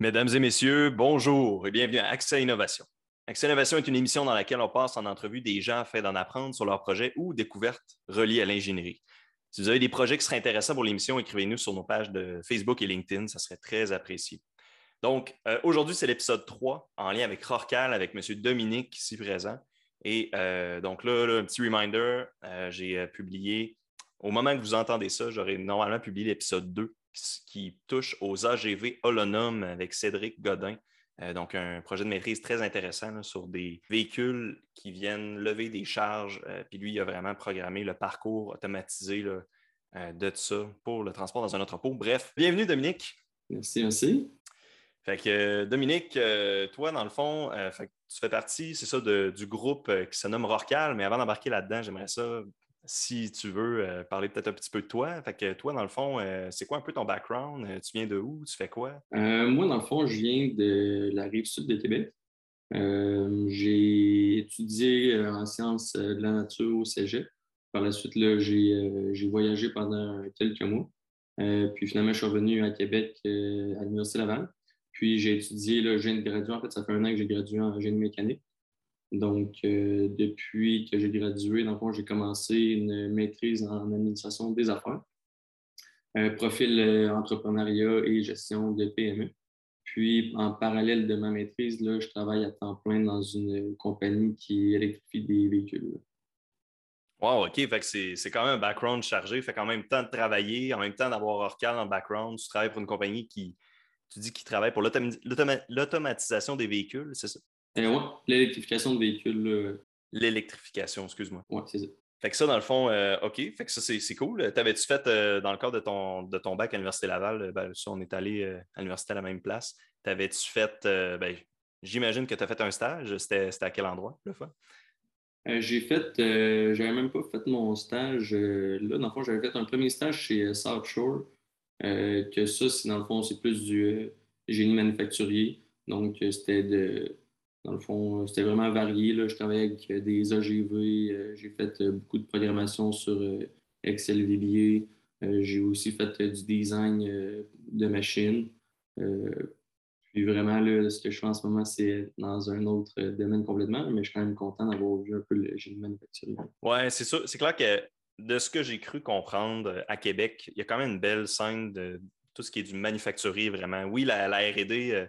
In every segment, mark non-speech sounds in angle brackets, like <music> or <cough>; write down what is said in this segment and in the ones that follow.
Mesdames et messieurs, bonjour et bienvenue à Accès Innovation. Accès Innovation est une émission dans laquelle on passe en entrevue des gens afin d'en apprendre sur leurs projets ou découvertes reliées à l'ingénierie. Si vous avez des projets qui seraient intéressants pour l'émission, écrivez-nous sur nos pages de Facebook et LinkedIn, ça serait très apprécié. Donc, euh, aujourd'hui, c'est l'épisode 3 en lien avec Rorcal, avec M. Dominique ici présent. Et euh, donc là, un petit reminder, euh, j'ai publié, au moment que vous entendez ça, j'aurais normalement publié l'épisode 2 qui touche aux AGV holonomes avec Cédric Godin. Euh, donc, un projet de maîtrise très intéressant sur des véhicules qui viennent lever des charges. Euh, puis lui, il a vraiment programmé le parcours automatisé euh, de ça pour le transport dans un entrepôt. Bref, bienvenue Dominique. Merci, merci. Fait que Dominique, toi, dans le fond, tu fais partie, c'est ça, du groupe qui se nomme Rorcal, mais avant d'embarquer là-dedans, j'aimerais ça si tu veux euh, parler peut-être un petit peu de toi. Fait que toi, dans le fond, euh, c'est quoi un peu ton background? Euh, tu viens de où? Tu fais quoi? moi, dans le fond, je viens de la rive sud de Québec. j'ai étudié en sciences de la nature au Cégep. Par la suite, j'ai voyagé pendant quelques mois. puis finalement, je suis revenu à Québec à l'Université Laval. Puis j'ai étudié, le j'ai gradué, en fait, ça fait un an que j'ai gradué en génie mécanique. Donc, euh, depuis que j'ai gradué, j'ai commencé une maîtrise en administration des affaires, un profil euh, entrepreneuriat et gestion de PME. Puis, en parallèle de ma maîtrise, là, je travaille à temps plein dans une compagnie qui électrifie des véhicules. Wow, OK. C'est quand même un background chargé. Fait qu'en même temps de travailler, en même temps d'avoir Orcal en background, tu travailles pour une compagnie qui, tu dis, qui travaille pour l'automatisation des véhicules, c'est ça? Euh, l'électrification de véhicules. L'électrification, excuse-moi. Oui, c'est ça. Fait que ça, dans le fond, euh, OK. Fait que ça, c'est cool. T'avais-tu fait, euh, dans le cadre de ton, de ton bac à l'Université Laval, ben, ça, on est allé à l'université à la même place. T'avais-tu fait, ben, j'imagine que tu as fait un stage. C'était à quel endroit, le fois? j'ai fait, j'avais même pas fait mon stage là. Dans le fond, j'avais fait un premier stage chez South Shore. que ça, c'est dans le fond, c'est plus du génie manufacturier. Donc, c'était de dans le fond, c'était vraiment varié. Là. Je travaillais avec des AGV, euh, j'ai fait euh, beaucoup de programmation sur euh, Excel VBA. j'ai aussi fait du design de machines. puis vraiment, là, ce que je fais en ce moment, c'est dans un autre domaine complètement, mais je suis quand même content d'avoir vu un peu le génie manufacturier. Oui, c'est ça. C'est clair que de ce que j'ai cru comprendre à Québec, il y a quand même une belle scène de tout ce qui est du manufacturier, vraiment. Oui, la RD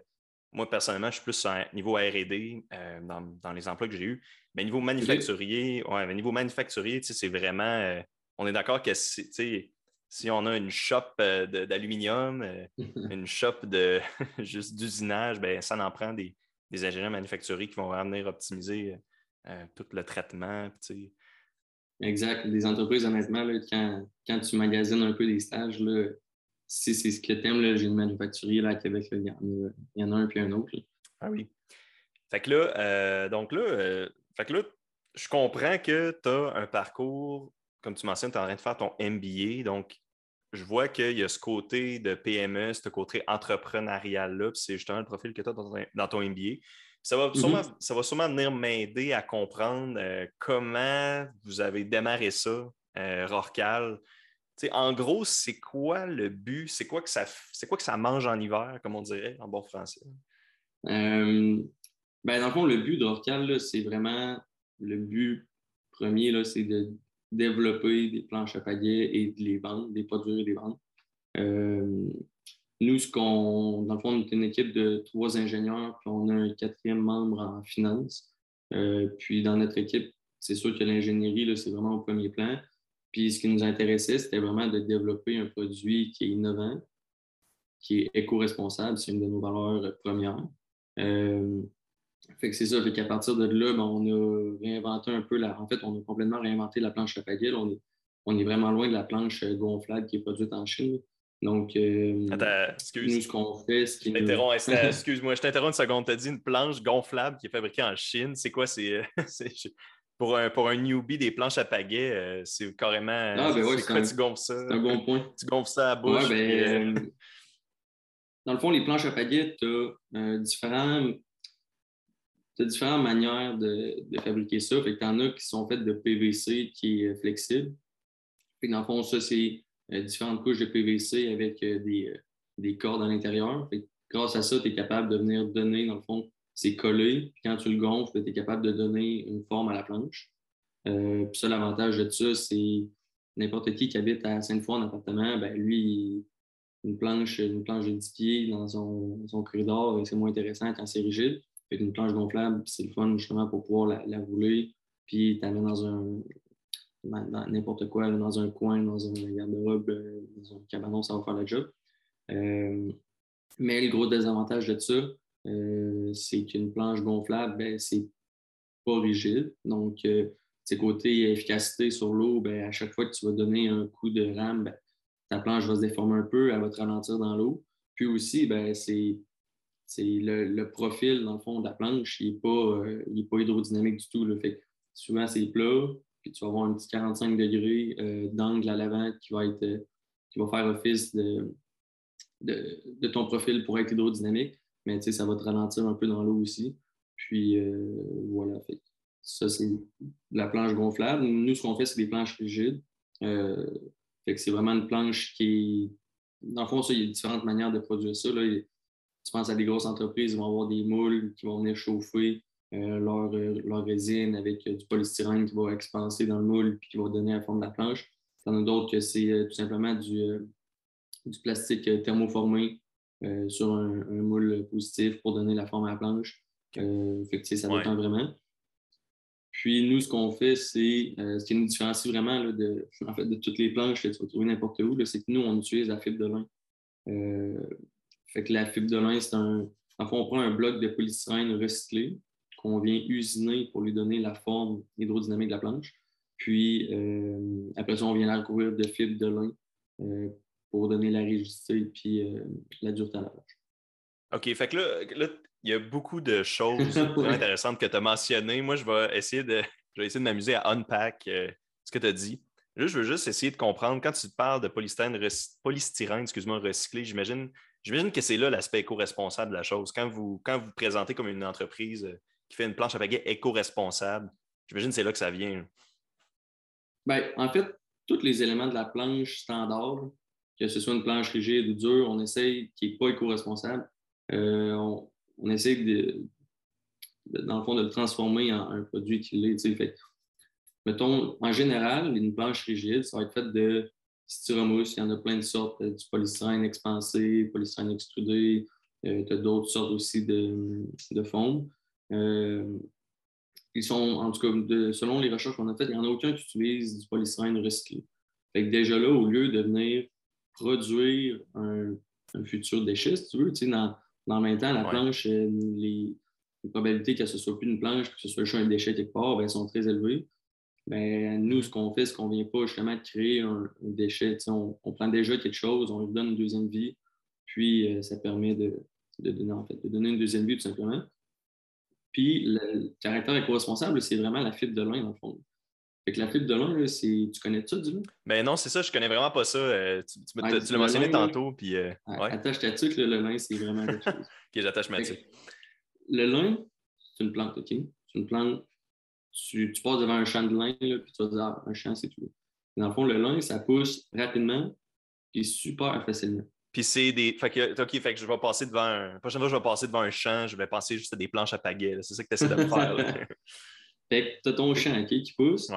moi, personnellement, je suis plus à niveau RD euh, dans, les emplois que j'ai eus. Mais niveau manufacturier, ouais, mais niveau manufacturier, c'est vraiment. Euh, on est d'accord que si on a une shop euh, d'aluminium, <laughs> une shop de <laughs> juste d'usinage, ben, ça en prend des, ingénieurs manufacturiers qui vont venir optimiser tout le traitement. Exact. Les entreprises, honnêtement, quand, quand, tu magasines un peu des stages, là, si c'est ce que tu aimes, j'ai une manufacturier là, à Québec, il, y en a, un puis un autre. Ah oui. Fait que là, euh, donc là, euh, fait que là, je comprends que tu as un parcours, comme tu mentionnes, tu es en train de faire ton MBA. Donc, je vois qu'il y a ce côté de PME, ce côté entrepreneurial-là, c'est justement le profil que tu as dans ton, MBA. Ça va, mm-hmm. sûrement, ça va sûrement venir m'aider à comprendre euh, comment vous avez démarré ça, Rorcal en gros, c'est quoi le but? C'est quoi, que ça, mange en hiver, comme on dirait en bon français? Ben, dans le fond, le but d'Orcal, c'est vraiment le but premier, c'est de développer des planches à pagaie et de les vendre, des produire et les vendre. Nous, ce qu'on, dans le fond, on est une équipe de trois ingénieurs, puis on a un quatrième membre en finance. Euh, puis dans notre équipe, c'est sûr que l'ingénierie, c'est vraiment au premier plan. Puis ce qui nous intéressait, c'était vraiment de développer un produit qui est innovant, qui est éco-responsable. C'est une de nos valeurs premières. Euh, fait que c'est ça. Fait qu'à partir de là, ben, on a réinventé un peu la. En fait, on a complètement réinventé la planche à pagaille. On est, on est vraiment loin de la planche gonflable qui est produite en Chine. Donc, euh, Attends, excuse. nous, ce qu'on fait, ce qui <laughs> Excuse-moi, je t'interromps une seconde. Tu as dit une planche gonflable qui est fabriquée en Chine. C'est quoi? C'est, <laughs> pour un, pour un newbie des planches à pagaie, euh, c'est carrément. Ah, ben ouais, c'est un, tu gonfles ça? C'est un bon point. <laughs> Tu gonfles ça à bouche. Ouais, ben, euh, dans le fond, les planches à pagaie, tu as euh, différents, différentes manières de, de, fabriquer ça. Fait que tu en as qui sont faites de PVC qui est flexible. Fait que dans le fond, ça, c'est différentes couches de PVC avec des, des cordes à l'intérieur. grâce à ça, tu es capable de venir donner, dans le fond, c'est collé. Puis quand tu le gonfles, tu es capable de donner une forme à la planche. Euh, puis ça, l'avantage de ça, c'est n'importe qui qui habite à Sainte-Foy en appartement, ben lui, une planche, une planche de 10 pieds dans son, corridor, c'est moins intéressant quand c'est rigide. Fait une planche gonflable, c'est le fun justement pour pouvoir la, rouler, puis t'amener dans un n'importe quoi, dans un coin, dans un garde-robe, euh, dans un cabanon, ça va faire le job. Euh, mais le gros désavantage de ça, euh, c'est qu'une planche gonflable, ben, c'est pas rigide. Donc, c'est côté efficacité sur l'eau, ben, à chaque fois que tu vas donner un coup de rame, ben, ta planche va se déformer un peu, elle va te ralentir dans l'eau. Puis aussi, ben, c'est le, profil, dans le fond, de la planche, il n'est pas, euh, pas, hydrodynamique du tout. le Fait souvent, c'est plat, puis tu vas avoir un petit 45 degrés euh, d'angle à l'avant qui va être euh, qui va faire office de, de, ton profil pour être hydrodynamique. Mais ça va te ralentir un peu dans l'eau aussi. Puis voilà. Fait ça, c'est la planche gonflable. Nous, ce qu'on fait, c'est des planches rigides. Euh, c'est vraiment une planche qui est. Dans le fond, ça, il y a différentes manières de produire ça. Là. Tu penses à des grosses entreprises, ils vont avoir des moules qui vont venir chauffer euh, leur, euh, leur, résine avec du polystyrène qui va expanser dans le moule puis qui va donner la forme de la planche. Il y en a d'autres que c'est tout simplement du, du plastique thermoformé sur un, moule positif pour donner la forme à la planche. fait que, ça dépend vraiment. Puis nous, ce qu'on fait, c'est euh, ce qui nous différencie vraiment de, en fait, de toutes les planches que tu vas trouver n'importe où, c'est que nous, on utilise la fibre de lin. Euh, fait que la fibre de lin, c'est un. En fait, on prend un bloc de polystyrène recyclé qu'on vient usiner pour lui donner la forme hydrodynamique de la planche. Puis euh, après ça, on vient la recouvrir de fibre de lin pour donner la rigidité et puis la dureté à la. OK, fait que là il y a beaucoup de choses <laughs> intéressantes que tu as mentionnées. Moi, je vais essayer de, je vais essayer de m'amuser à unpack euh, ce que tu as dit. Là, je veux juste essayer de comprendre, quand tu parles de polystyrène, polystyrène excuse-moi, recyclé, j'imagine, j'imagine que c'est là l'aspect éco-responsable de la chose. Quand vous, quand vous présentez comme une entreprise euh, qui fait une planche à pagaie éco-responsable, j'imagine que c'est là que ça vient. Bien, en fait, tous les éléments de la planche standard, que ce soit une planche rigide ou dure, on essaye qui n'est pas éco-responsable. Euh, on, essaie de, dans le fond, de le transformer en un produit qui l'est. Fait, mettons, en général, une planche rigide, ça va être fait de styromousse. Il y en a plein de sortes, euh, du polystyrène expansé, polystyrène extrudé. Euh, tu as d'autres sortes aussi de, de. Euh, ils sont, en tout cas, selon les recherches qu'on a faites, il n'y en a aucun qui utilise du polystyrène recyclé. Fait que déjà là, au lieu de venir produire un, futur déchet, si tu veux, dans, en même temps, la planche, euh, les, probabilités que ce ne soit plus une planche, que ce soit juste un déchet quelque part, ben, sont très élevées. Ben, nous, ce qu'on fait, c'est qu'on ne vient pas justement de créer un, déchet. On, prend déjà quelque chose, on lui donne une deuxième vie, puis euh, ça permet de, donner, en fait, de donner une deuxième vie tout simplement. Puis le caractère éco-responsable, c'est vraiment la fibre de lin, dans le fond. Fait que la fibre de lin, c'est... tu connais ça, du coup? Ben non, c'est ça, je connais vraiment pas ça. Euh, tu, l'as mentionné tantôt. Puis, euh, Attache ta tuque, le lin, c'est vraiment quelque chose. <laughs> ok, j'attache ma tuque. Le lin, c'est une plante, OK? C'est une plante. Tu, tu, passes devant un champ de lin, là, puis tu vas dire, ah, un champ, c'est tout. Dans le fond, le lin, ça pousse rapidement et super facilement. Puis c'est des. Fait que, OK, fait que je vais passer devant un. La prochaine fois, je vais passer devant un champ, je vais penser juste à des planches à pagaie. C'est ça que tu essaies de me faire. <laughs> Fait que tu as ton champ qui pousse.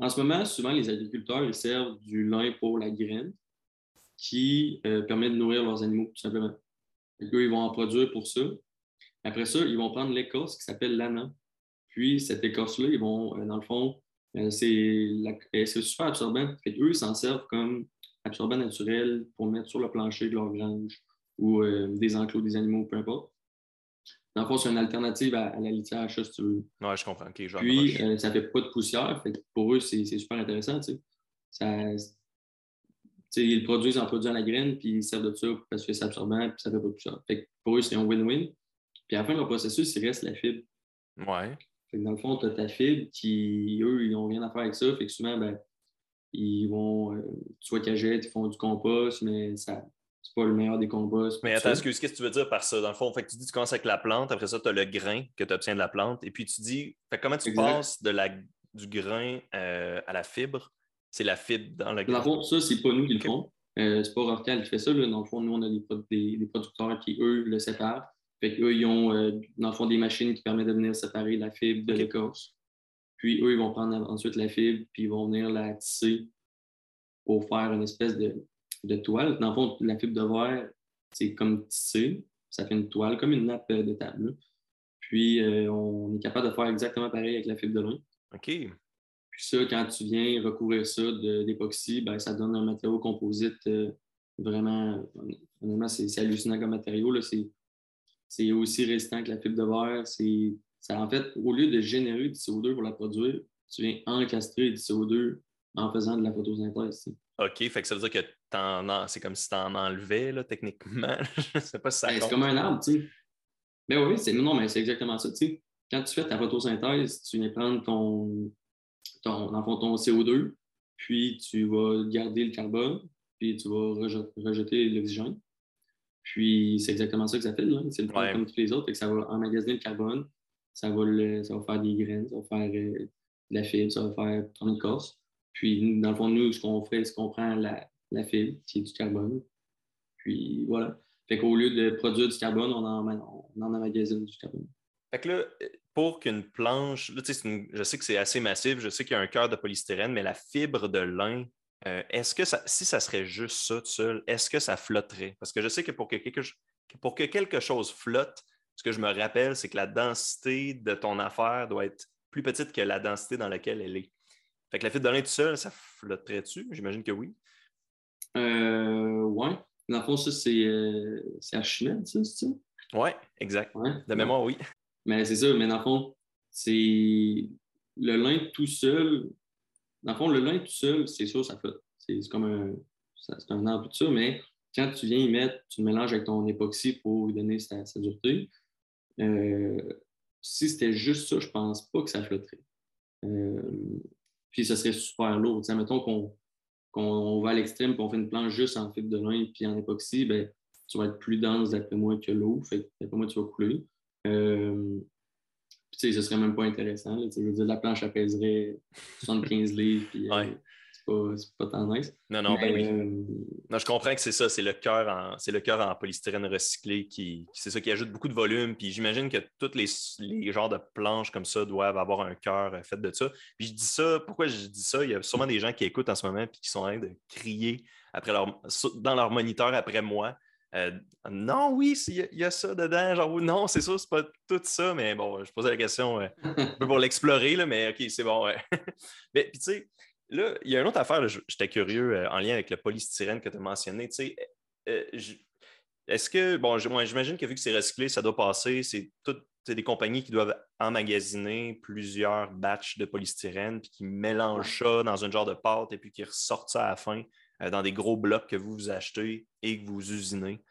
En ce moment, souvent, les agriculteurs ils servent du lin pour la graine qui euh, permet de nourrir leurs animaux, tout simplement. Eux, ils vont en produire pour ça. Après ça, ils vont prendre l'écorce qui s'appelle l'ana. Puis, cette écorce-là, ils vont, euh, dans le fond, euh, c'est super absorbant. Fait eux, ils s'en servent comme absorbant naturel pour mettre sur le plancher de leur grange ou des enclos des animaux, peu importe. Dans le fond, c'est une alternative à, la litière si tu veux. Oui, je comprends. Puis, euh, ça ne fait pas de poussière. pour eux, c'est super intéressant. Ça, ils le produisent en produisant la graine, puis ils servent de ça parce que c'est absorbant, puis ça ne fait pas de poussière. pour eux, c'est un win-win. Puis à la fin de leur processus, il reste la fibre. Ouais. dans le fond, tu as ta fibre qui, eux, ils n'ont rien à faire avec ça. Fait que souvent, ben, ils vont, euh, soit jettent, ils font du compost, mais ça, c'est pas le meilleur des combats. Mais attends, qu'est-ce que tu veux dire par ça? Dans le fond, fait que tu dis tu commences avec la plante, après ça, tu as le grain que tu obtiens de la plante, et puis tu dis, fait comment tu passes de la, du grain euh, à la fibre? C'est la fibre dans le grain. Dans le fond, ça, c'est pas nous qui le font. Euh, c'est pas Rorcal qui fait ça. Là. Dans le fond, nous, on a des, des, producteurs qui, eux, le séparent. Fait qu'eux, ils ont, euh, dans le fond, des machines qui permettent de venir séparer la fibre de l'écorce. Puis eux, ils vont prendre ensuite la fibre, puis ils vont venir la tisser pour faire une espèce de, de toile. Dans le fond, la fibre de verre, c'est comme tissé. Ça fait une toile, comme une nappe de table. Puis euh, on est capable de faire exactement pareil avec la fibre de lin. OK. Puis ça, quand tu viens recouvrir ça d'époxy, ben, ça donne un matériau composite euh, vraiment, honnêtement, c'est hallucinant comme matériau. C'est aussi résistant que la fibre de verre. Ça, en fait, au lieu de générer du CO2 pour la produire, tu viens encastrer du CO2 en faisant de la photosynthèse. OK, fait que ça veut dire que c'est comme si tu en enlevais, là, techniquement. <laughs> Je sais pas si ça ben, C'est comme un arbre, tu sais. Ben oui, c'est non, mais c'est exactement ça. Tu sais, quand tu fais ta photosynthèse, tu viens prendre ton, ton, ton CO2, puis tu vas garder le carbone, puis tu vas rejeter, l'oxygène. Puis c'est exactement ça que ça fait. C'est le comme tous les autres. ça va emmagasiner le carbone, ça va, ça va faire des graines, ça va faire euh, de la fibre, ça va faire ton écorce. Puis dans le fond, nous, ce qu'on fait, c'est qu'on prend la, la fibre, qui est du carbone. Puis voilà. Fait qu'au lieu de produire du carbone, on en, on en emmagasine du carbone. Fait que là, pour qu'une planche, là, je sais que c'est assez massif, je sais qu'il y a un cœur de polystyrène, mais la fibre de lin, euh, est-ce que ça, si ça serait juste ça tout seul, est-ce que ça flotterait? Parce que je sais que pour que pour que quelque chose flotte, ce que je me rappelle, c'est que la densité de ton affaire doit être plus petite que la densité dans laquelle elle est. Fait que la fibre de lin tout seul, ça flotterait-tu? J'imagine que oui. Euh, ouais. Dans le fond, ça, c'est euh, Archimède, ça, c'est ça? Oui, exact. De mémoire, oui. Mais c'est ça, mais dans le fond, c'est le lin tout seul. Dans le fond, le lin tout seul, c'est sûr, ça flotte. C'est comme un, c'est un arbre tout ça, mais quand tu viens y mettre, tu le mélanges avec ton époxy pour lui donner sa, dureté. Euh, si c'était juste ça, je pense pas que ça flotterait. Euh, puis ça serait super lourd. T'sais, mettons qu'on va à l'extrême qu'on fait une planche juste en fibre de lin puis en époxy, ben, tu vas être plus dense d'après moi que l'eau. Fait d'après moi, tu vas couler. Euh, puis, ce serait même pas intéressant. Là, je veux dire, la planche apaiserait 75 livres. Puis, euh, c'est pas, tant nice. Non, non, ben oui. Euh, non, je comprends que c'est ça, c'est le cœur en, c'est le cœur en polystyrène recyclé qui, c'est ça qui ajoute beaucoup de volume. Puis j'imagine que tous les, les, genres de planches comme ça doivent avoir un cœur fait de ça. Puis je dis ça, pourquoi je dis ça? Il y a sûrement des gens qui écoutent en ce moment et qui sont en train de crier après leur, dans leur moniteur après moi. Euh, non, oui, il y, a ça dedans. Genre, non, c'est sûr, c'est pas tout ça, mais bon, je posais la question euh, un peu pour <laughs> l'explorer, mais OK, c'est bon. <laughs> mais puis, tu sais, là, il y a une autre affaire, j'étais curieux euh, en lien avec le polystyrène que tu as mentionné. Tu sais, est-ce que, bon, j'imagine que vu que c'est recyclé, ça doit passer, c'est toutes des compagnies qui doivent emmagasiner plusieurs batchs de polystyrène, puis qui mélangent ça dans un genre de pâte et puis qui ressortent ça à la fin. Euh, dans des gros blocs que vous, vous achetez et que vous usinez.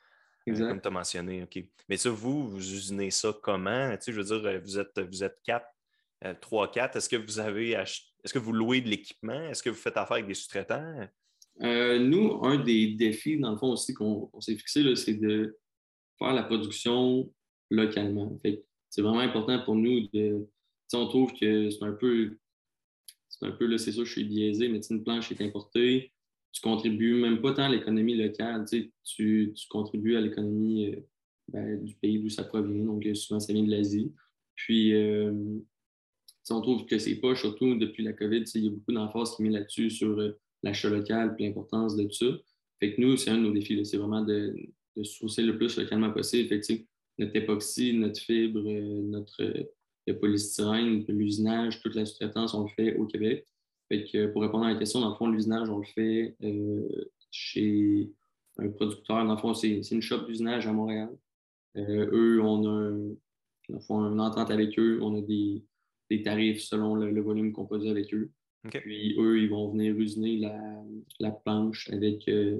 Euh, comme tu as mentionné, OK. Mais ça, vous, vous usinez ça comment? Tu sais, je veux dire, euh, vous êtes, vous êtes quatre, trois, quatre. Est-ce que vous avez est-ce que vous louez de l'équipement? Est-ce que vous faites affaire avec des sous-traitants? nous, un des défis, dans le fond aussi, qu'on s'est fixé, c'est de faire la production localement. c'est vraiment important pour nous de. On trouve que c'est un peu. C'est je suis biaisé, mais une planche est importée tu contribues même pas tant à l'économie locale, tu, contribues à l'économie euh, ben, du pays d'où ça provient. Donc, euh, souvent, ça vient de l'Asie. Puis, euh, on trouve que c'est pas, surtout depuis la COVID, il y a beaucoup d'emphase qui met là-dessus sur l'achat local et l'importance de tout ça. Fait que nous, c'est un de nos défis, c'est vraiment de, de sourcer le plus localement possible. Fait que, notre époxy, notre fibre, notre polystyrène, l'usinage, toute la sous-traitance, on le fait au Québec. Fait que pour répondre à la question, dans le fond, l'usinage, on le fait euh, chez un producteur. Dans le fond, c'est une shop d'usinage à Montréal. Euh, eux, on a une entente avec eux. On a des, tarifs selon le, volume qu'on produit avec eux. Puis eux, ils vont venir usiner la, planche avec euh,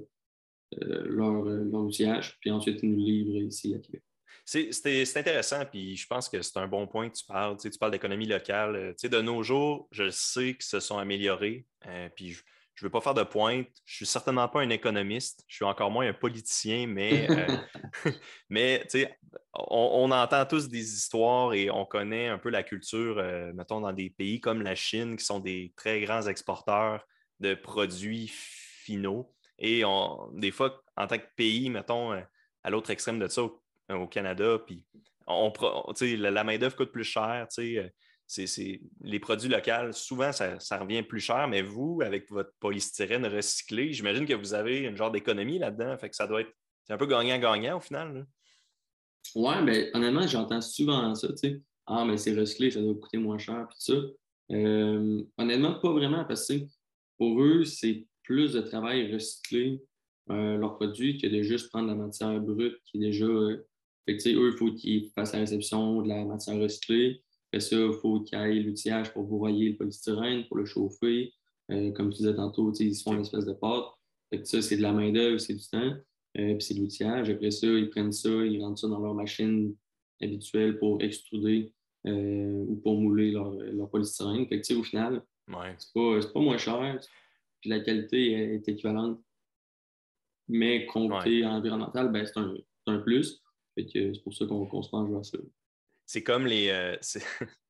leur, leur outillage. Puis ensuite, ils nous livrent ici à Québec. C'est intéressant, puis je pense que c'est un bon point que tu parles. Tu, parles d'économie locale. Euh, de nos jours, je sais qu'ils se sont améliorés, euh, puis je ne veux pas faire de pointe. Je ne suis certainement pas un économiste. Je suis encore moins un politicien, mais, euh, <laughs> <laughs> mais on, on, entend tous des histoires et on connaît un peu la culture, mettons, dans des pays comme la Chine, qui sont des très grands exporteurs de produits finaux. Et on, des fois, en tant que pays, mettons, euh, à l'autre extrême de ça, au, Canada, puis on, la, la main-d'œuvre coûte plus cher. Euh, c'est, les produits locaux, souvent, ça, revient plus cher, mais vous, avec votre polystyrène recyclé, j'imagine que vous avez une genre d'économie là-dedans. Fait que ça doit être un peu gagnant-gagnant au final. Oui, mais honnêtement, j'entends souvent ça, tu sais. Ah, mais c'est recyclé, ça doit coûter moins cher, puis ça. Honnêtement, pas vraiment, parce que pour eux, c'est plus de travail recycler euh, leurs produits que de juste prendre la matière brute qui est déjà. Euh, eux, il faut qu'ils fassent la réception de la matière recyclée. Après ça, il faut qu'il y ait l'outillage pour broyer le polystyrène, pour le chauffer. comme tu disais tantôt, ils se font une espèce de pâte. Fait que ça, c'est de la main-d'œuvre, c'est du temps. puis c'est de l'outillage. Après ça, ils prennent ça, ils rentrent ça dans leur machine habituelle pour extruder euh, ou pour mouler leur, leur polystyrène. Fait que, au final, c'est pas, pas, moins cher. Puis la qualité est équivalente. Mais côté environnemental, ben, c'est un, un, plus. c'est pour ça qu'on se penche vers ça. C'est comme les. Euh, <laughs> c'est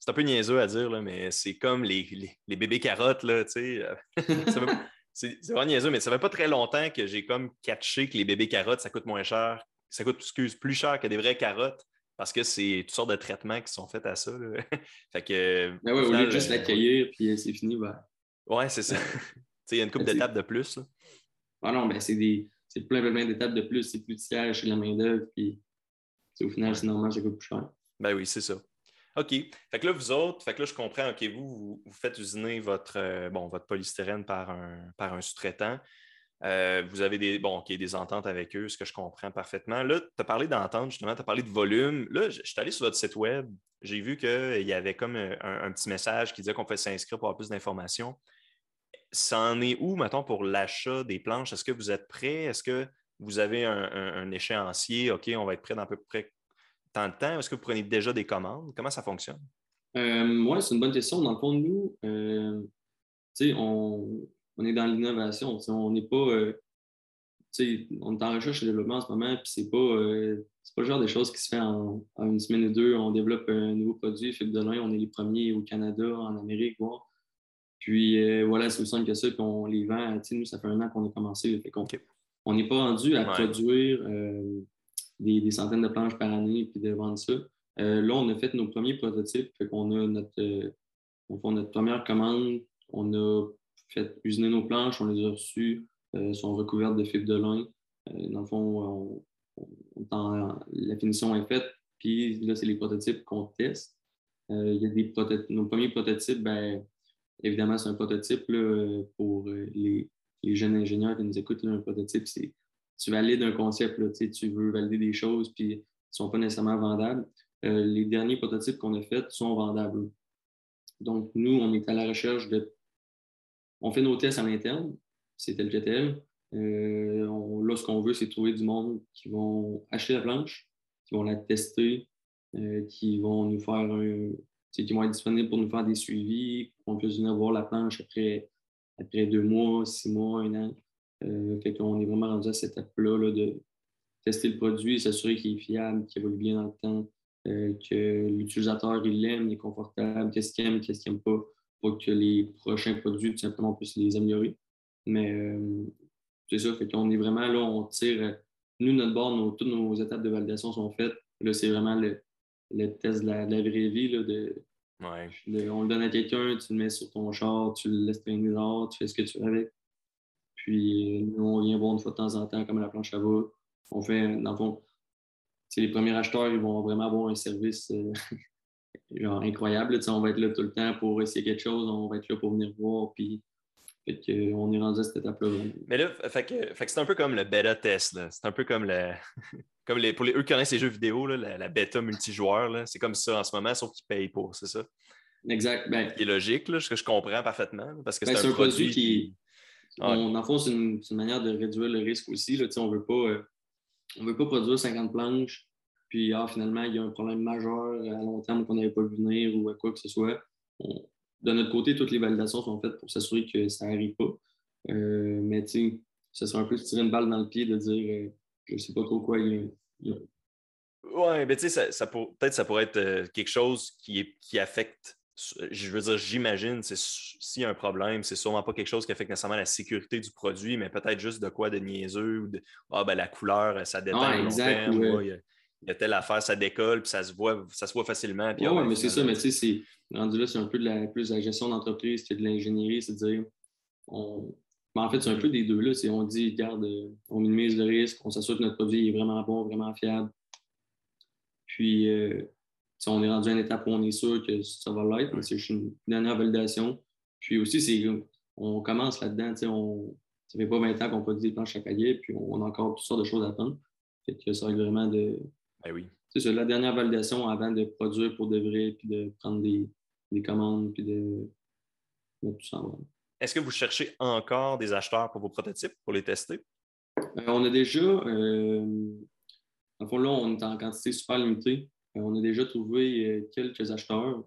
un peu niaiseux à dire, là, mais c'est comme les, les, bébés carottes. Là, euh, <laughs> c'est vraiment niaiseux, mais ça fait pas très longtemps que j'ai comme catché que les bébés carottes, ça coûte moins cher. Ça coûte excuse, plus cher que des vraies carottes parce que c'est toutes sortes de traitements qui sont faits à ça. <laughs> fait que, ben ouais, au lieu de juste euh, l'accueillir, puis c'est fini, ben... Ouais, c'est ça. Il y a une couple ben, d'étapes de plus. Ah non, ben c'est des... plein, plein, plein d'étapes de plus. C'est plus de siège chez la main-d'œuvre, puis au final, c'est normal, ça coûte plus cher. Ben oui, c'est ça. OK. Fait que là, vous autres, fait que là, je comprends, OK, vous, vous, faites usiner votre, euh, bon, votre polystyrène par un, par un sous-traitant. Euh, vous avez des, bon, des ententes avec eux, ce que je comprends parfaitement. Là, tu as parlé d'entente, justement, tu as parlé de volume. Là, je, suis allé sur votre site web, j'ai vu qu'il y avait comme un, petit message qui disait qu'on pouvait s'inscrire pour avoir plus d'informations. Ça en est où, mettons, pour l'achat des planches? Est-ce que vous êtes prêt? Est-ce que vous avez un, échéancier? OK, on va être prêt dans peu près tant de temps? Est-ce que vous prenez déjà des commandes? Comment ça fonctionne? Euh, oui, c'est une bonne question. Dans le fond, nous, euh, on, on est dans l'innovation. On n'est pas. Euh, on est en recherche et développement en ce moment, puis c'est pas, pas le genre de choses qui se fait en, une semaine ou deux. On développe un nouveau produit, fibre de lin, on est les premiers au Canada, en Amérique, voir. Puis voilà, c'est aussi simple que ça, puis on les vend. Nous, ça fait un an qu'on a commencé. Fait on n'est pas rendu à produire des, centaines de planches par année puis de vendre ça. là, on a fait nos premiers prototypes, fait qu'on a notre, on notre première commande. On a fait usiner nos planches, on les a reçues, euh, sont recouvertes de fibres de lin. Euh, dans le fond, la finition est faite, puis là, c'est les prototypes qu'on teste. Euh, il y a des Nos premiers prototypes, ben, évidemment, c'est un prototype pour les, jeunes ingénieurs qui nous écoutent. un prototype, c'est tu valides un concept, là, tu veux valider des choses, puis ne sont pas nécessairement vendables. les derniers prototypes qu'on a faits sont vendables. Donc, nous, on est à la recherche de on fait nos tests à l'interne, c'est tel que tel. Euh, là, ce qu'on veut, c'est trouver du monde qui vont acheter la planche, qui vont la tester, euh, qui vont nous faire un, qui vont être disponibles pour nous faire des suivis, qu'on puisse venir voir la planche après, après deux mois, six mois, un an. Euh, qu'on est vraiment rendu à cette étape-là de tester le produit, s'assurer qu'il est fiable, qu'il évolue bien dans le temps, euh, que l'utilisateur il l'aime, il est confortable, qu'est-ce qu'il aime, qu'est-ce qu'il n'aime pas pour que les prochains produits, tout simplement, puissent les améliorer. Mais euh, c'est ça, fait qu'on est vraiment là, on tire. Nous, notre bord, toutes nos étapes de validation sont faites. Là, c'est vraiment le, test de la, vraie vie. Là, de, on le donne à quelqu'un, tu le mets sur ton char, tu le laisses traîner dehors, tu fais ce que tu veux avec. Puis nous, on vient voir une fois de temps en temps comment la planche va. On fait, dans le fond, les premiers acheteurs, ils vont vraiment avoir un service euh, <laughs> genre incroyable. on va être là tout le temps pour essayer quelque chose, on va être là pour venir voir, puis on est rendu à cette étape-là. Mais là, fait que, c'est un peu comme le bêta test. C'est un peu comme le. <laughs> comme les, pour les, eux qui connaissent les jeux vidéo, là, la, bêta multijoueur, c'est comme ça en ce moment, sauf qu'ils payent pour, c'est ça? Exact. Ben, qui est logique, là, ce que je comprends parfaitement. Parce que ben, c'est un, produit, qui. On, en fond, c'est une, manière de réduire le risque aussi. Là, on ne veut pas produire 50 planches puis ah, finalement, il y a un problème majeur à long terme qu'on n'avait pas vu venir ou à quoi que ce soit. de notre côté, toutes les validations sont faites pour s'assurer que ça n'arrive pas. Euh, mais tu ce serait un peu se tirer une balle dans le pied de dire euh, je ne sais pas trop quoi il y a. Oui, mais tu sais, ça, peut-être ça pourrait être euh, quelque chose qui, qui affecte je veux dire, j'imagine, s'il y a un problème, c'est sûrement pas quelque chose qui affecte nécessairement la sécurité du produit, mais peut-être juste de quoi de niaiseux ou de ah, ben, la couleur, ça déteint ah, exact, il, y a, telle affaire, ça décolle, puis ça se voit, ça se voit facilement. Oui, ouais, mais c'est ça, mais tu sais, rendu là, c'est un peu de la, plus de la gestion d'entreprise que de l'ingénierie, c'est-à-dire, on... en fait, c'est un peu des deux. Là. On dit, regarde, euh, on minimise le risque, on s'assure que notre produit est vraiment bon, vraiment fiable. Puis, euh, on est rendu à une étape où on est sûr que ça va l'être, c'est juste une dernière validation. Puis aussi, c'est on commence là-dedans, on, ça fait pas 20 ans qu'on produit des planches à palier, puis on a encore toutes sortes de choses à prendre. Fait que ça règle vraiment de. Ben oui. C'est la dernière validation avant de produire pour de vrai, puis de prendre des, commandes, puis de mettre tout ça en Est-ce que vous cherchez encore des acheteurs pour vos prototypes, pour les tester? Euh, on a déjà, euh, en fond, là, on est en quantité super limitée. Euh, on a déjà trouvé euh, quelques acheteurs.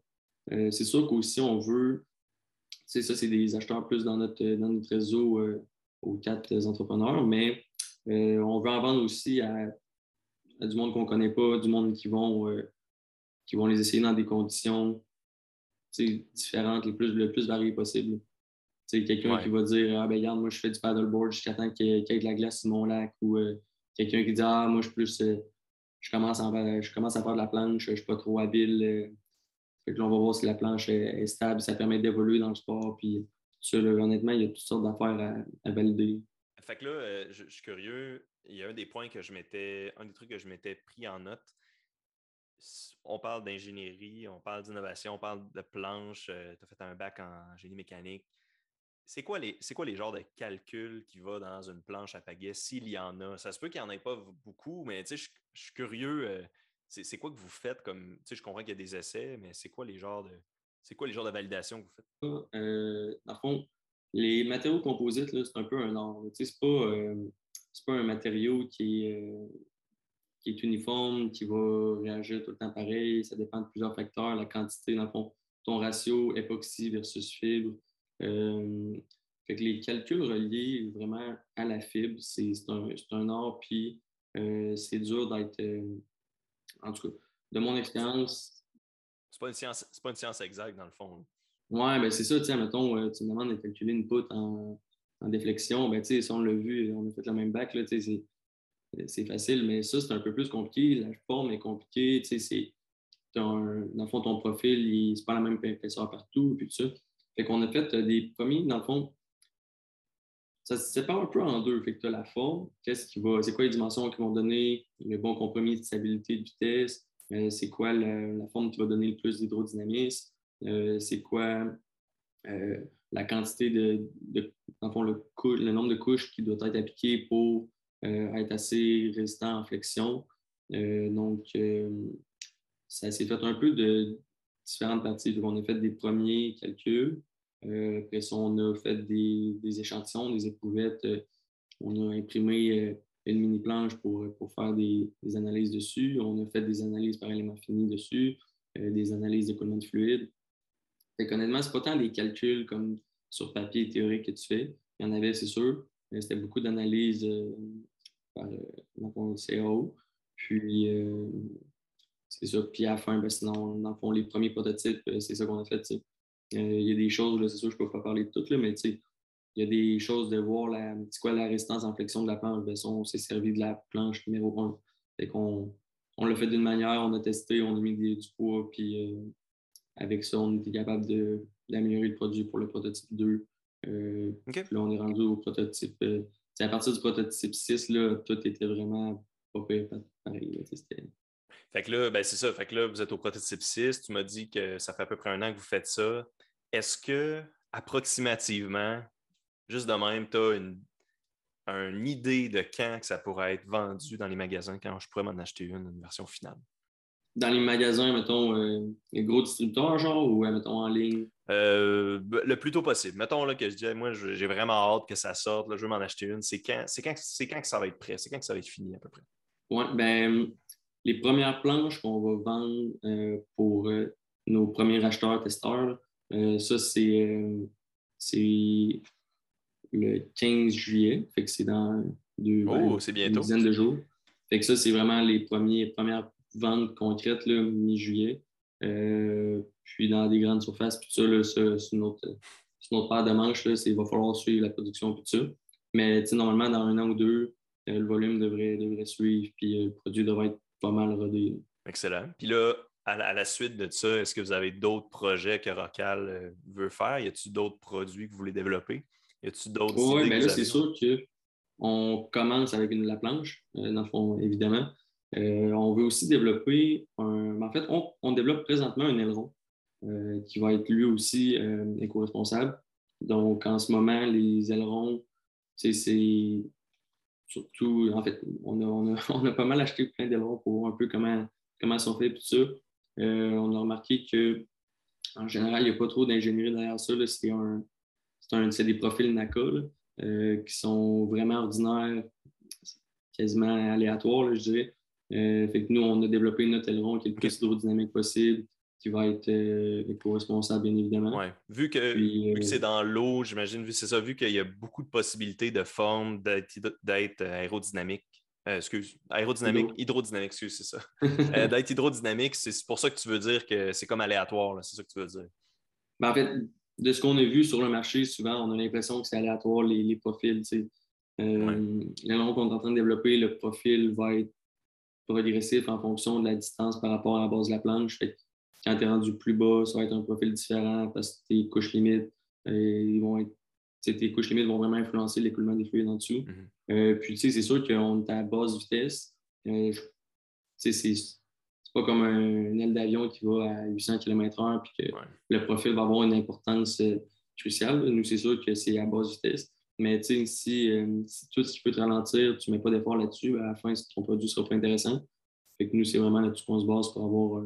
Euh, c'est sûr qu'aussi, on veut, ça, c'est des acheteurs plus dans notre, dans réseau aux quatre entrepreneurs, mais on veut en vendre aussi à, du monde qu'on ne connaît pas, du monde qui vont, qui vont les essayer dans des conditions différentes, le plus, le plus variées possible. Quelqu'un qui va dire Ah, ben, regarde, moi, je fais du paddleboard jusqu'à temps qu'il y, ait de la glace sur mon lac, ou quelqu'un qui dit Ah, moi, je suis plus je commence, je commence à faire de la planche, je ne suis pas trop habile. Euh, fait que on va voir si la planche est, stable, ça permet d'évoluer dans le sport. Puis, honnêtement, il y a toutes sortes d'affaires à, valider. Fait que là, euh, je, suis curieux. Il y a un des points que je m'étais, un des trucs que je m'étais pris en note. On parle d'ingénierie, on parle d'innovation, on parle de planche. Euh, tu as fait un bac en génie mécanique c'est quoi, les, quoi les genres de calculs qui va dans une planche à pagaie, s'il y en a? Ça se peut qu'il n'y en ait pas beaucoup, mais je, suis curieux. Euh, c'est quoi que vous faites comme. Je comprends qu'il y a des essais, mais c'est quoi les genres de. C'est quoi les genres de validation que vous faites? Euh, dans le fond, les matériaux composites, c'est un peu un art. Ce n'est pas, euh, pas un matériau qui est, euh, qui est uniforme, qui va réagir tout le temps pareil. Ça dépend de plusieurs facteurs. La quantité, dans le fond, ton ratio époxy versus fibre. Euh, fait que les calculs reliés vraiment à la fibre, c'est un, un, art, puis euh, c'est dur d'être. Euh, en tout cas, de mon expérience. C'est pas, une science, pas une science exacte, dans le fond. Oui, ben c'est ça, tu sais, mettons, tu me demandes de calculer une poutre en, en déflexion, ben, tu sais, si on l'a vu, on a fait le même bac, là, tu sais, c'est facile, mais ça, c'est un peu plus compliqué. La forme est compliquée, tu sais, c'est. Dans le fond, ton profil, c'est pas la même épaisseur partout, puis tout ça. Fait qu'on a fait euh, des premiers, dans le fond, ça se sépare un peu en deux. Fait tu as la forme, qu'est-ce qui va, c'est quoi les dimensions qui vont donner le bon compromis de stabilité de vitesse, euh, c'est quoi la, forme qui va donner le plus d'hydrodynamisme, euh, c'est quoi la quantité de, dans le, fond, le, nombre de couches qui doit être appliqué pour être assez résistant en flexion? donc, ça s'est fait un peu de différentes parties. on a fait des premiers calculs. Euh, après ça, on a fait des, échantillons, des éprouvettes. Euh, on a imprimé euh, une mini-planche pour, faire des, analyses dessus. On a fait des analyses par élément fini dessus, des analyses d'écoulement de fluide. Fait honnêtement, c'est pas tant des calculs comme sur papier théorique que tu fais. Il y en avait, c'est sûr. C'était beaucoup d'analyses par le CAO. Puis, c'est ça. Puis à la fin, ben, sinon, dans le fond, les premiers prototypes, c'est ça qu'on a fait. Euh, il y a des choses, c'est sûr, je ne peux pas parler de toutes, là, mais il y a des choses de voir la, quoi, la résistance en flexion de la planche. Ben, on s'est servi de la planche numéro 1. Fait qu'on on l'a fait d'une manière, on a testé, on a mis du poids, puis euh, avec ça, on était capable d'améliorer le produit pour le prototype 2. Euh, là, on est rendu au prototype. à partir du prototype 6, là, tout était vraiment pas pareil. Fait que là, ben c'est ça. Fait que là, vous êtes au prototype 6. Tu m'as dit que ça fait à peu près un an que vous faites ça. Est-ce que, approximativement, juste de même, tu as une, idée de quand que ça pourrait être vendu dans les magasins, quand je pourrais m'en acheter une, une version finale? Dans les magasins, mettons, euh, les gros distributeurs, genre, ou euh, mettons en ligne? Euh, le plus tôt possible. Mettons là, que je dis, moi, j'ai vraiment hâte que ça sorte, là, je veux m'en acheter une. C'est quand, quand, quand que ça va être prêt? C'est quand que ça va être fini à peu près? Oui, ben, les premières planches qu'on va vendre euh, pour euh, nos premiers acheteurs testeurs, euh, ça, c'est, le 15 juillet. Fait que c'est dans deux, oh, une dizaine de jours. Fait que ça, c'est vraiment les premiers, premières ventes concrètes, mi-juillet. puis dans des grandes surfaces, puis ça, c'est une, autre, paire de manches. Là, il va falloir suivre la production, puis ça. Mais normalement, dans un an ou deux, le volume devrait, devrait suivre, puis le produit devrait être pas mal rodé. Excellent. Puis là, à la, suite de ça, est-ce que vous avez d'autres projets que Rocal euh, veut faire? Y a-t-il d'autres produits que vous voulez développer? Y a-t-il d'autres Oui, mais là, c'est sûr qu'on commence avec une, la planche, euh, dans le fond, évidemment. Euh, on veut aussi développer un. En fait, on, développe présentement un aileron qui va être lui aussi éco-responsable. Donc, en ce moment, les ailerons, c'est surtout, en fait, on a, on a, <laughs> pas mal acheté plein d'ailerons pour voir un peu comment, comment ils sont faits tout ça. Euh, on a remarqué que en général, il n'y a pas trop d'ingénierie derrière ça. C'est des profils NACA euh, qui sont vraiment ordinaires, quasiment aléatoires, je dirais. Euh, fait que nous, on a développé notre aileron qui est le plus hydrodynamique possible, qui va être éco-responsable, bien évidemment. Ouais. Vu que, c'est dans l'eau, j'imagine, vu c'est ça, vu qu'il y a beaucoup de possibilités de forme d'être aérodynamique, euh, excuse, aérodynamique, hydrodynamique, excuse, c'est ça. <laughs> Euh, d'être hydrodynamique, c'est pour ça que tu veux dire que c'est comme aléatoire, c'est ça que tu veux dire. Ben, en fait, de ce qu'on a vu sur le marché, souvent, on a l'impression que c'est aléatoire, les, les profils. Euh, L'aileron qu'on est en train de développer, le profil va être progressif en fonction de la distance par rapport à la base de la planche. Fait quand tu es rendu plus bas, ça va être un profil différent parce que tes couches limites ils vont être tes couches limites vont vraiment influencer l'écoulement des fluides en dessous. Mhm. Euh, puis, tu sais, c'est sûr qu'on est à basse vitesse. Euh, sais, c'est pas comme un, aile d'avion qui va à 800 km/h puis que le profil va avoir une importance euh, cruciale. Nous, c'est sûr que c'est à basse vitesse. Mais tu sais, si, si, tout ce qui peut te ralentir, tu ne mets pas d'effort là-dessus, à la fin, ton produit ne sera pas intéressant. Fait que nous, c'est vraiment là-dessus qu'on se base pour avoir,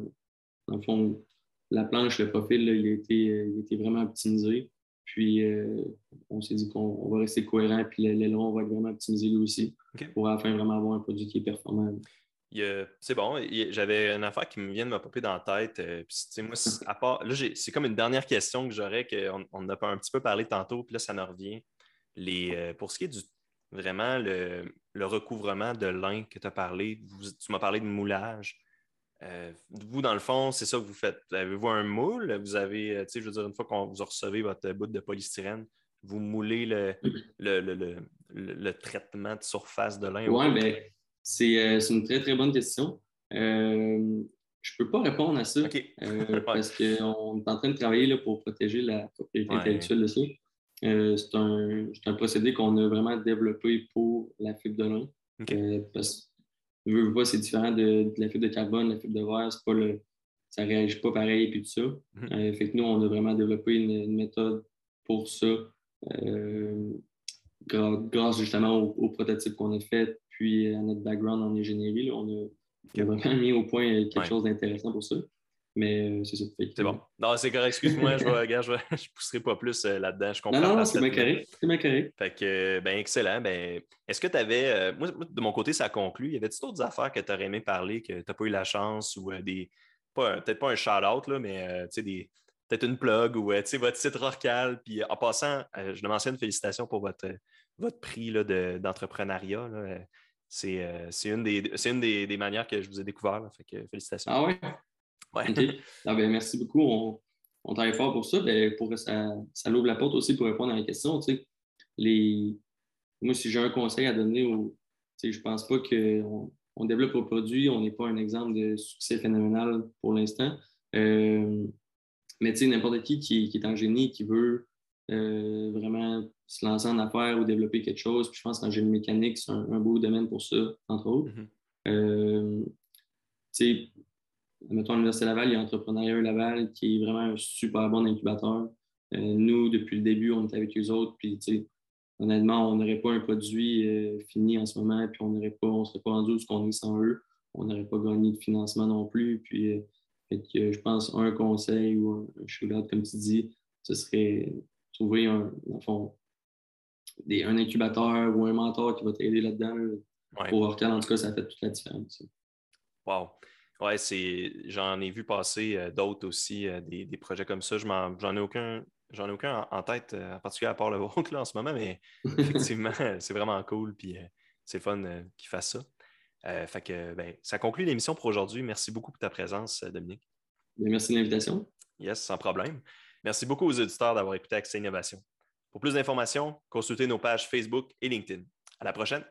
dans le fond, la planche, le profil, il, a été, il a été vraiment optimisé. Puis, euh, on s'est dit qu'on va rester cohérent, puis l'aileron va être vraiment optimisé lui aussi pour à la fin vraiment avoir un produit qui est performant. C'est bon. J'avais une affaire qui me vient de me popper dans la tête. Euh, puis, moi, à part, là, c'est comme une dernière question que j'aurais, qu'on on a un petit peu parlé tantôt, puis là, ça me revient. Les, euh, pour ce qui est du vraiment le, le recouvrement de lin que tu as parlé, tu m'as parlé de moulage. Euh, vous, dans le fond, c'est ça que vous faites. Avez-vous un moule? Vous avez, euh, tu sais, je veux dire, une fois qu'on vous recevez votre bout de polystyrène, vous moulez le, le, traitement de surface de lin? Oui, bien, c'est une très, très bonne question. Euh, je ne peux pas répondre à ça <laughs> parce qu'on est en train de travailler là, pour protéger la propriété intellectuelle de ça. c'est un, un, procédé qu'on a vraiment développé pour la fibre de lin. parce veux, pas, c'est différent de, la fibre de carbone, la fibre de verre, c'est pas le, ça ne réagit pas pareil et puis tout ça. Mhm. Euh, fait que nous, on a vraiment développé une, méthode pour ça, euh, grâce justement au, prototype qu'on a fait, puis à notre background en ingénierie. on, a, vraiment mis au point quelque chose d'intéressant pour ça. Mais euh, c'est ça. C'est bon. Non, c'est correct. Excuse-moi, <laughs> je ne je, pousserai pas plus euh, là-dedans. Je comprends. Non, non, c'est bien correct. C'est bien Fait que, ben, excellent. Ben, est-ce que tu avais. Euh, moi, de mon côté, ça conclut. Y avait-il d'autres affaires que tu aurais aimé parler, que tu n'as pas eu la chance ou des. Peut-être pas un shout-out, là, mais des. Peut-être une plug ou votre site Rorcal. Puis en passant, je le mentionne, félicitations pour votre, votre prix d'entrepreneuriat. c'est une, des, une des, des, manières que je vous ai découvert. Fait que félicitations. Ah oui? Ah, ben, merci beaucoup. On, on, travaille fort pour ça. Ben, pour, ça, ça l'ouvre la porte aussi pour répondre à la question. les... Moi, si j'ai un conseil à donner, au... je ne pense pas qu'on on développe un produit, on n'est pas un exemple de succès phénoménal pour l'instant. Euh, mais n'importe qui, qui, est en génie, qui veut euh, vraiment se lancer en affaires ou développer quelque chose, puis je pense qu'en génie mécanique, c'est un, beau domaine pour ça, entre autres. Mm-hmm. Euh, mettons, à l'Université Laval, il y a Entrepreneuriat Laval qui est vraiment un super bon incubateur. Euh, nous, depuis le début, on est avec eux autres. Puis, honnêtement, on n'aurait pas un produit euh, fini en ce moment, puis on ne on serait pas rendu où ce qu'on est sans eux. On n'aurait pas gagné de financement non plus. Puis, euh, je pense un conseil ou un, un comme tu dis, ce serait trouver un, des, un incubateur ou un mentor qui va t'aider là-dedans. Pour Orcal, en tout cas, ça fait toute la différence. Wow. Oui, j'en ai vu passer euh, d'autres aussi, euh, des, projets comme ça. J'en ai aucun. J'en ai aucun en, tête, euh, en particulier à part le <laughs> vôtre là, en ce moment, mais <laughs> effectivement, <laughs> c'est vraiment cool. Puis c'est fun qu'ils fassent ça. fait que ben, ça conclut l'émission pour aujourd'hui. Merci beaucoup pour ta présence, Dominique. merci de l'invitation. Yes, sans problème. Merci beaucoup aux auditeurs d'avoir écouté Accès Innovation. Pour plus d'informations, consultez nos pages Facebook et LinkedIn. À la prochaine.